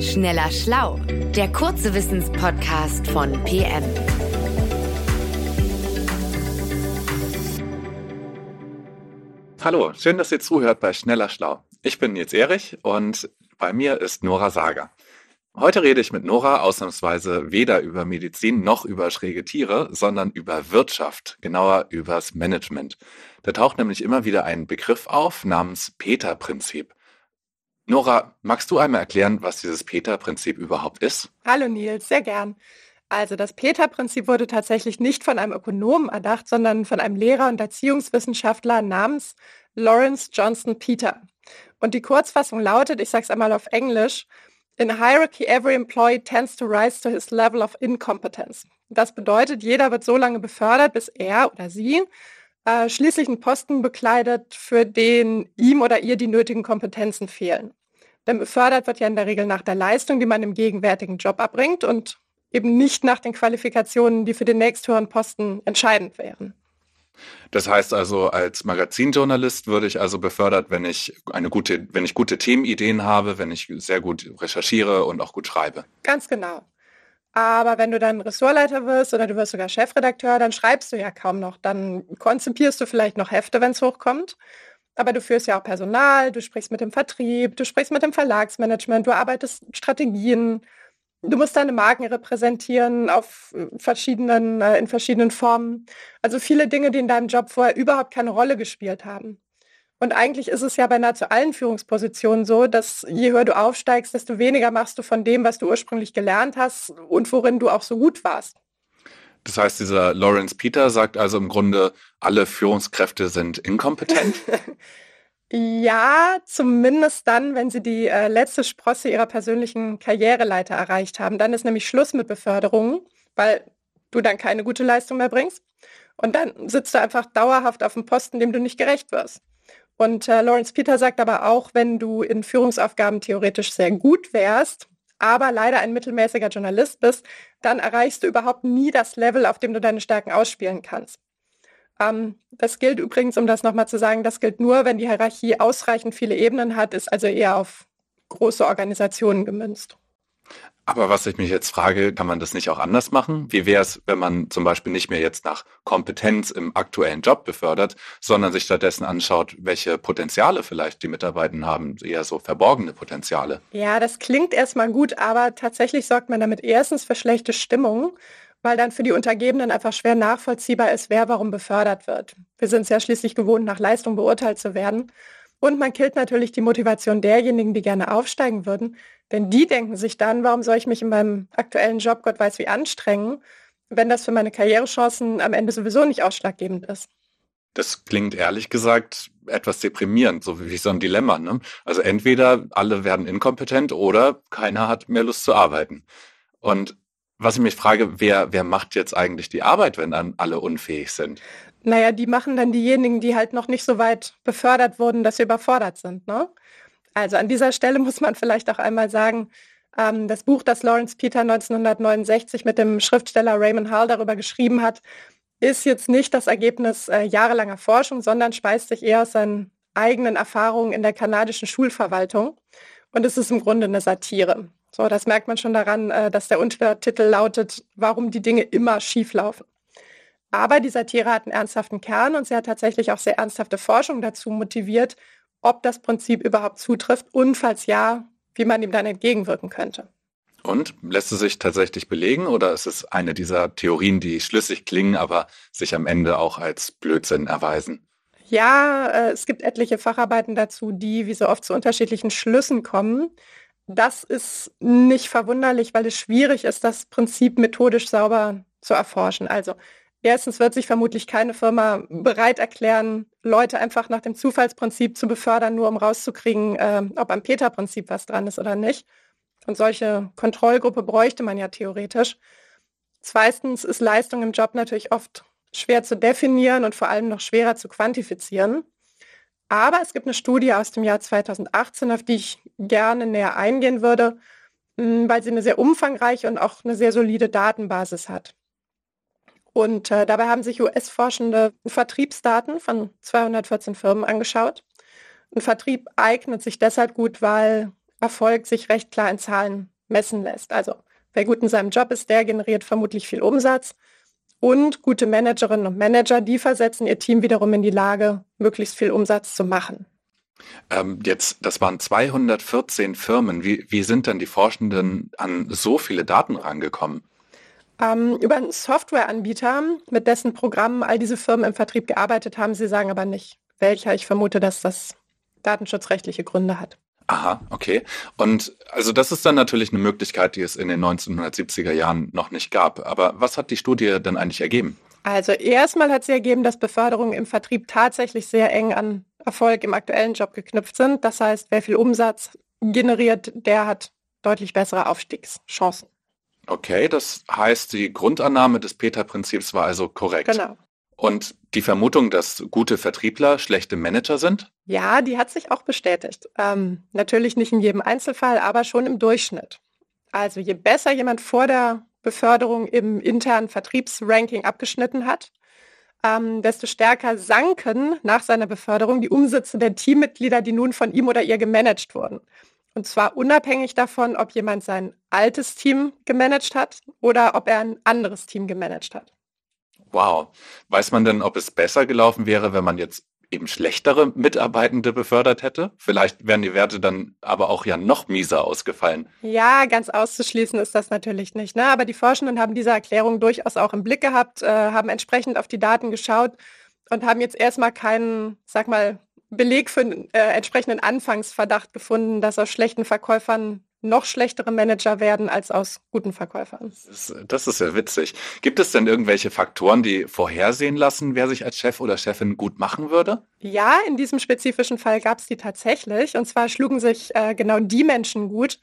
Schneller Schlau, der kurze Wissenspodcast von PM. Hallo, schön, dass ihr zuhört bei Schneller Schlau. Ich bin Nils Erich und bei mir ist Nora Sager. Heute rede ich mit Nora ausnahmsweise weder über Medizin noch über schräge Tiere, sondern über Wirtschaft, genauer übers Management. Da taucht nämlich immer wieder ein Begriff auf namens Peter-Prinzip. Nora, magst du einmal erklären, was dieses Peter-Prinzip überhaupt ist? Hallo Nils, sehr gern. Also das Peter-Prinzip wurde tatsächlich nicht von einem Ökonomen erdacht, sondern von einem Lehrer und Erziehungswissenschaftler namens Lawrence Johnson Peter. Und die Kurzfassung lautet, ich sage es einmal auf Englisch, In a hierarchy, every employee tends to rise to his level of incompetence. Das bedeutet, jeder wird so lange befördert, bis er oder sie äh, schließlich einen Posten bekleidet, für den ihm oder ihr die nötigen Kompetenzen fehlen. Denn befördert wird ja in der Regel nach der Leistung, die man im gegenwärtigen Job erbringt und eben nicht nach den Qualifikationen, die für den nächsthöheren Posten entscheidend wären. Das heißt also, als Magazinjournalist würde ich also befördert, wenn ich eine gute, wenn ich gute Themenideen habe, wenn ich sehr gut recherchiere und auch gut schreibe. Ganz genau. Aber wenn du dann Ressortleiter wirst oder du wirst sogar Chefredakteur, dann schreibst du ja kaum noch. Dann konzipierst du vielleicht noch Hefte, wenn es hochkommt. Aber du führst ja auch Personal, du sprichst mit dem Vertrieb, du sprichst mit dem Verlagsmanagement, du arbeitest Strategien. Du musst deine Marken repräsentieren auf verschiedenen, äh, in verschiedenen Formen. Also viele Dinge, die in deinem Job vorher überhaupt keine Rolle gespielt haben. Und eigentlich ist es ja bei nahezu allen Führungspositionen so, dass je höher du aufsteigst, desto weniger machst du von dem, was du ursprünglich gelernt hast und worin du auch so gut warst. Das heißt, dieser Lawrence Peter sagt also im Grunde, alle Führungskräfte sind inkompetent? ja, zumindest dann, wenn sie die äh, letzte Sprosse ihrer persönlichen Karriereleiter erreicht haben. Dann ist nämlich Schluss mit Beförderungen, weil du dann keine gute Leistung mehr bringst. Und dann sitzt du einfach dauerhaft auf dem Posten, dem du nicht gerecht wirst. Und äh, Lawrence Peter sagt aber auch, wenn du in Führungsaufgaben theoretisch sehr gut wärst, aber leider ein mittelmäßiger Journalist bist, dann erreichst du überhaupt nie das Level, auf dem du deine Stärken ausspielen kannst. Ähm, das gilt übrigens, um das nochmal zu sagen, das gilt nur, wenn die Hierarchie ausreichend viele Ebenen hat, ist also eher auf große Organisationen gemünzt. Aber was ich mich jetzt frage, kann man das nicht auch anders machen? Wie wäre es, wenn man zum Beispiel nicht mehr jetzt nach Kompetenz im aktuellen Job befördert, sondern sich stattdessen anschaut, welche Potenziale vielleicht die Mitarbeiter haben, eher so verborgene Potenziale? Ja, das klingt erstmal gut, aber tatsächlich sorgt man damit erstens für schlechte Stimmung, weil dann für die Untergebenen einfach schwer nachvollziehbar ist, wer warum befördert wird. Wir sind es ja schließlich gewohnt, nach Leistung beurteilt zu werden. Und man killt natürlich die Motivation derjenigen, die gerne aufsteigen würden. Denn die denken sich dann, warum soll ich mich in meinem aktuellen Job, Gott weiß wie, anstrengen, wenn das für meine Karrierechancen am Ende sowieso nicht ausschlaggebend ist. Das klingt ehrlich gesagt etwas deprimierend, so wie so ein Dilemma. Ne? Also entweder alle werden inkompetent oder keiner hat mehr Lust zu arbeiten. Und was ich mich frage, wer, wer macht jetzt eigentlich die Arbeit, wenn dann alle unfähig sind? Naja, die machen dann diejenigen, die halt noch nicht so weit befördert wurden, dass sie überfordert sind. Ne? Also an dieser Stelle muss man vielleicht auch einmal sagen, ähm, das Buch, das Lawrence Peter 1969 mit dem Schriftsteller Raymond Hall darüber geschrieben hat, ist jetzt nicht das Ergebnis äh, jahrelanger Forschung, sondern speist sich eher aus seinen eigenen Erfahrungen in der kanadischen Schulverwaltung. Und es ist im Grunde eine Satire. So, das merkt man schon daran, äh, dass der Untertitel lautet, warum die Dinge immer schief laufen. Aber die Satire hat einen ernsthaften Kern und sie hat tatsächlich auch sehr ernsthafte Forschung dazu motiviert, ob das Prinzip überhaupt zutrifft und falls ja, wie man ihm dann entgegenwirken könnte. Und lässt es sich tatsächlich belegen oder ist es eine dieser Theorien, die schlüssig klingen, aber sich am Ende auch als Blödsinn erweisen? Ja, äh, es gibt etliche Facharbeiten dazu, die wie so oft zu unterschiedlichen Schlüssen kommen. Das ist nicht verwunderlich, weil es schwierig ist, das Prinzip methodisch sauber zu erforschen. Also erstens wird sich vermutlich keine Firma bereit erklären, Leute einfach nach dem Zufallsprinzip zu befördern, nur um rauszukriegen, äh, ob am Peter-Prinzip was dran ist oder nicht. Und solche Kontrollgruppe bräuchte man ja theoretisch. Zweitens ist Leistung im Job natürlich oft schwer zu definieren und vor allem noch schwerer zu quantifizieren. Aber es gibt eine Studie aus dem Jahr 2018, auf die ich gerne näher eingehen würde, hm, weil sie eine sehr umfangreiche und auch eine sehr solide Datenbasis hat. Und äh, dabei haben sich US-Forschende Vertriebsdaten von 214 Firmen angeschaut. Ein Vertrieb eignet sich deshalb gut, weil Erfolg sich recht klar in Zahlen messen lässt. Also wer gut in seinem Job ist, der generiert vermutlich viel Umsatz. Und gute Managerinnen und Manager, die versetzen ihr Team wiederum in die Lage, möglichst viel Umsatz zu machen. Ähm, jetzt, das waren 214 Firmen. Wie, wie sind denn die Forschenden an so viele Daten rangekommen? Ähm, über einen Softwareanbieter, mit dessen Programmen all diese Firmen im Vertrieb gearbeitet haben. Sie sagen aber nicht, welcher. Ich vermute, dass das datenschutzrechtliche Gründe hat. Aha, okay. Und also das ist dann natürlich eine Möglichkeit, die es in den 1970er Jahren noch nicht gab. Aber was hat die Studie denn eigentlich ergeben? Also erstmal hat sie ergeben, dass Beförderungen im Vertrieb tatsächlich sehr eng an Erfolg im aktuellen Job geknüpft sind. Das heißt, wer viel Umsatz generiert, der hat deutlich bessere Aufstiegschancen. Okay, das heißt, die Grundannahme des Peter-Prinzips war also korrekt. Genau. Und die Vermutung, dass gute Vertriebler schlechte Manager sind? Ja, die hat sich auch bestätigt. Ähm, natürlich nicht in jedem Einzelfall, aber schon im Durchschnitt. Also je besser jemand vor der Beförderung im internen Vertriebsranking abgeschnitten hat, ähm, desto stärker sanken nach seiner Beförderung die Umsätze der Teammitglieder, die nun von ihm oder ihr gemanagt wurden. Und zwar unabhängig davon, ob jemand sein altes Team gemanagt hat oder ob er ein anderes Team gemanagt hat. Wow. Weiß man denn, ob es besser gelaufen wäre, wenn man jetzt eben schlechtere Mitarbeitende befördert hätte? Vielleicht wären die Werte dann aber auch ja noch mieser ausgefallen. Ja, ganz auszuschließen ist das natürlich nicht. Ne? Aber die Forschenden haben diese Erklärung durchaus auch im Blick gehabt, äh, haben entsprechend auf die Daten geschaut und haben jetzt erstmal keinen, sag mal, Beleg für einen äh, entsprechenden Anfangsverdacht gefunden, dass aus schlechten Verkäufern noch schlechtere Manager werden als aus guten Verkäufern. Das, ist ja witzig. Gibt es denn irgendwelche Faktoren, die vorhersehen lassen, wer sich als Chef oder Chefin gut machen würde? Ja, in diesem spezifischen Fall gab es die tatsächlich. Und zwar schlugen sich äh, genau die Menschen gut,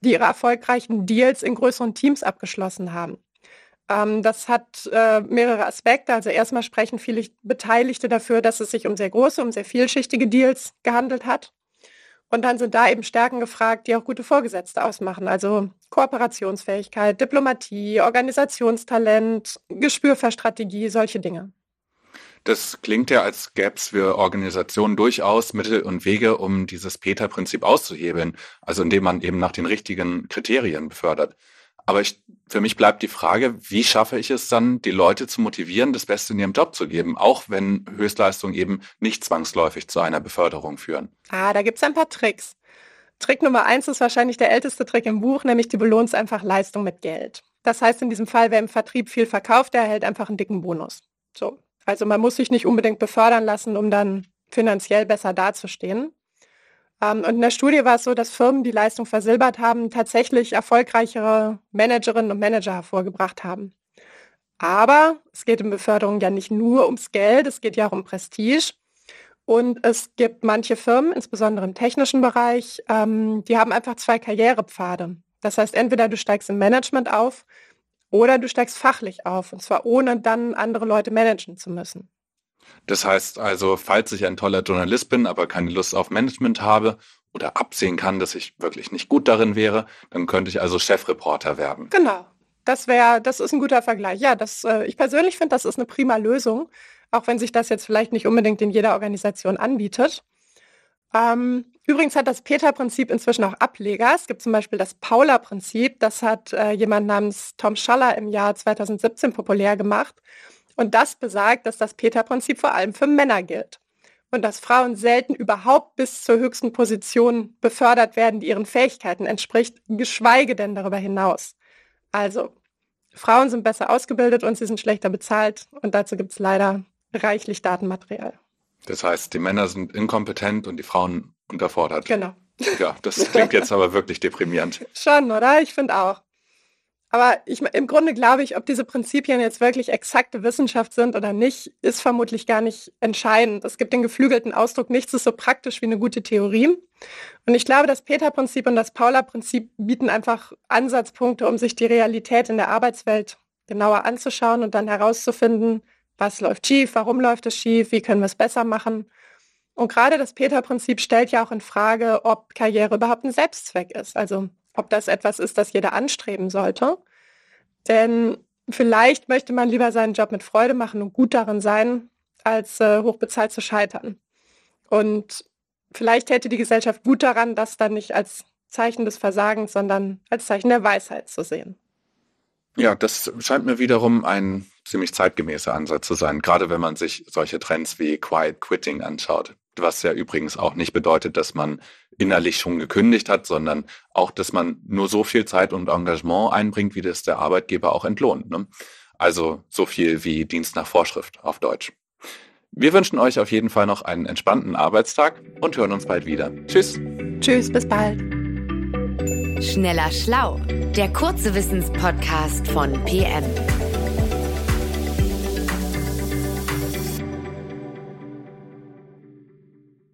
die ihre erfolgreichen Deals in größeren Teams abgeschlossen haben. Ähm, das hat äh, mehrere Aspekte. Also erstmal sprechen viele Beteiligte dafür, dass es sich um sehr große, um sehr vielschichtige Deals gehandelt hat. Und dann sind da eben Stärken gefragt, die auch gute Vorgesetzte ausmachen. Also Kooperationsfähigkeit, Diplomatie, Organisationstalent, Gespür für Strategie, solche Dinge. Das klingt ja, als gäbe es für Organisationen durchaus Mittel und Wege, um dieses Peter-Prinzip auszuhebeln. Also indem man eben nach den richtigen Kriterien befördert. Aber ich, für mich bleibt die Frage, wie schaffe ich es dann, die Leute zu motivieren, das Beste in ihrem Job zu geben, auch wenn Höchstleistungen eben nicht zwangsläufig zu einer Beförderung führen? Ah, da gibt es ein paar Tricks. Trick Nummer eins ist wahrscheinlich der älteste Trick im Buch, nämlich du belohnst einfach Leistung mit Geld. Das heißt in diesem Fall, wer im Vertrieb viel verkauft, der erhält einfach einen dicken Bonus. So. Also man muss sich nicht unbedingt befördern lassen, um dann finanziell besser dazustehen. Ähm, und in der Studie war es so, dass Firmen, die Leistung versilbert haben, tatsächlich erfolgreichere Managerinnen und Manager hervorgebracht haben. Aber es geht in Beförderung ja nicht nur ums Geld, es geht ja auch um Prestige. Und es gibt manche Firmen, insbesondere im technischen Bereich, ähm, die haben einfach zwei Karrierepfade. Das heißt, entweder du steigst im Management auf oder du steigst fachlich auf, und zwar ohne dann andere Leute managen zu müssen. Das heißt also, falls ich ein toller Journalist bin, aber keine Lust auf Management habe oder absehen kann, dass ich wirklich nicht gut darin wäre, dann könnte ich also Chefreporter werden. Genau. Das wäre, das ist ein guter Vergleich. Ja, das, äh, ich persönlich finde, das ist eine prima Lösung, auch wenn sich das jetzt vielleicht nicht unbedingt in jeder Organisation anbietet. Ähm, übrigens hat das Peter-Prinzip inzwischen auch Ableger. Es gibt zum Beispiel das Paula-Prinzip. Das hat äh, jemand namens Tom Schaller im Jahr 2017 populär gemacht. Und das besagt, dass das Peter-Prinzip vor allem für Männer gilt. Und dass Frauen selten überhaupt bis zur höchsten Position befördert werden, die ihren Fähigkeiten entspricht, geschweige denn darüber hinaus. Also, Frauen sind besser ausgebildet und sie sind schlechter bezahlt. Und dazu gibt es leider reichlich Datenmaterial. Das heißt, die Männer sind inkompetent und die Frauen unterfordert. Genau. Ja, das klingt jetzt aber wirklich deprimierend. Schon, oder? Ich finde auch. Aber ich, im Grunde glaube ich, ob diese Prinzipien jetzt wirklich exakte Wissenschaft sind oder nicht, ist vermutlich gar nicht entscheidend. Es gibt den geflügelten Ausdruck, nichts ist so praktisch wie eine gute Theorie. Und ich glaube, das Peter-Prinzip und das Paula-Prinzip bieten einfach Ansatzpunkte, um sich die Realität in der Arbeitswelt genauer anzuschauen und dann herauszufinden, was läuft schief, warum läuft es schief, wie können wir es besser machen. Und gerade das Peter-Prinzip stellt ja auch in Frage, ob Karriere überhaupt ein Selbstzweck ist. Also ob das etwas ist, das jeder anstreben sollte. Denn vielleicht möchte man lieber seinen Job mit Freude machen und gut darin sein, als äh, hochbezahlt zu scheitern. Und vielleicht hätte die Gesellschaft gut daran, das dann nicht als Zeichen des Versagens, sondern als Zeichen der Weisheit zu sehen. Ja, das scheint mir wiederum ein ziemlich zeitgemäßer Ansatz zu sein, gerade wenn man sich solche Trends wie Quiet Quitting anschaut, was ja übrigens auch nicht bedeutet, dass man innerlich schon gekündigt hat, sondern auch, dass man nur so viel Zeit und Engagement einbringt, wie das der Arbeitgeber auch entlohnt. Ne? Also so viel wie Dienst nach Vorschrift auf Deutsch. Wir wünschen euch auf jeden Fall noch einen entspannten Arbeitstag und hören uns bald wieder. Tschüss. Tschüss, bis bald. Schneller Schlau, der kurze Wissenspodcast von PM.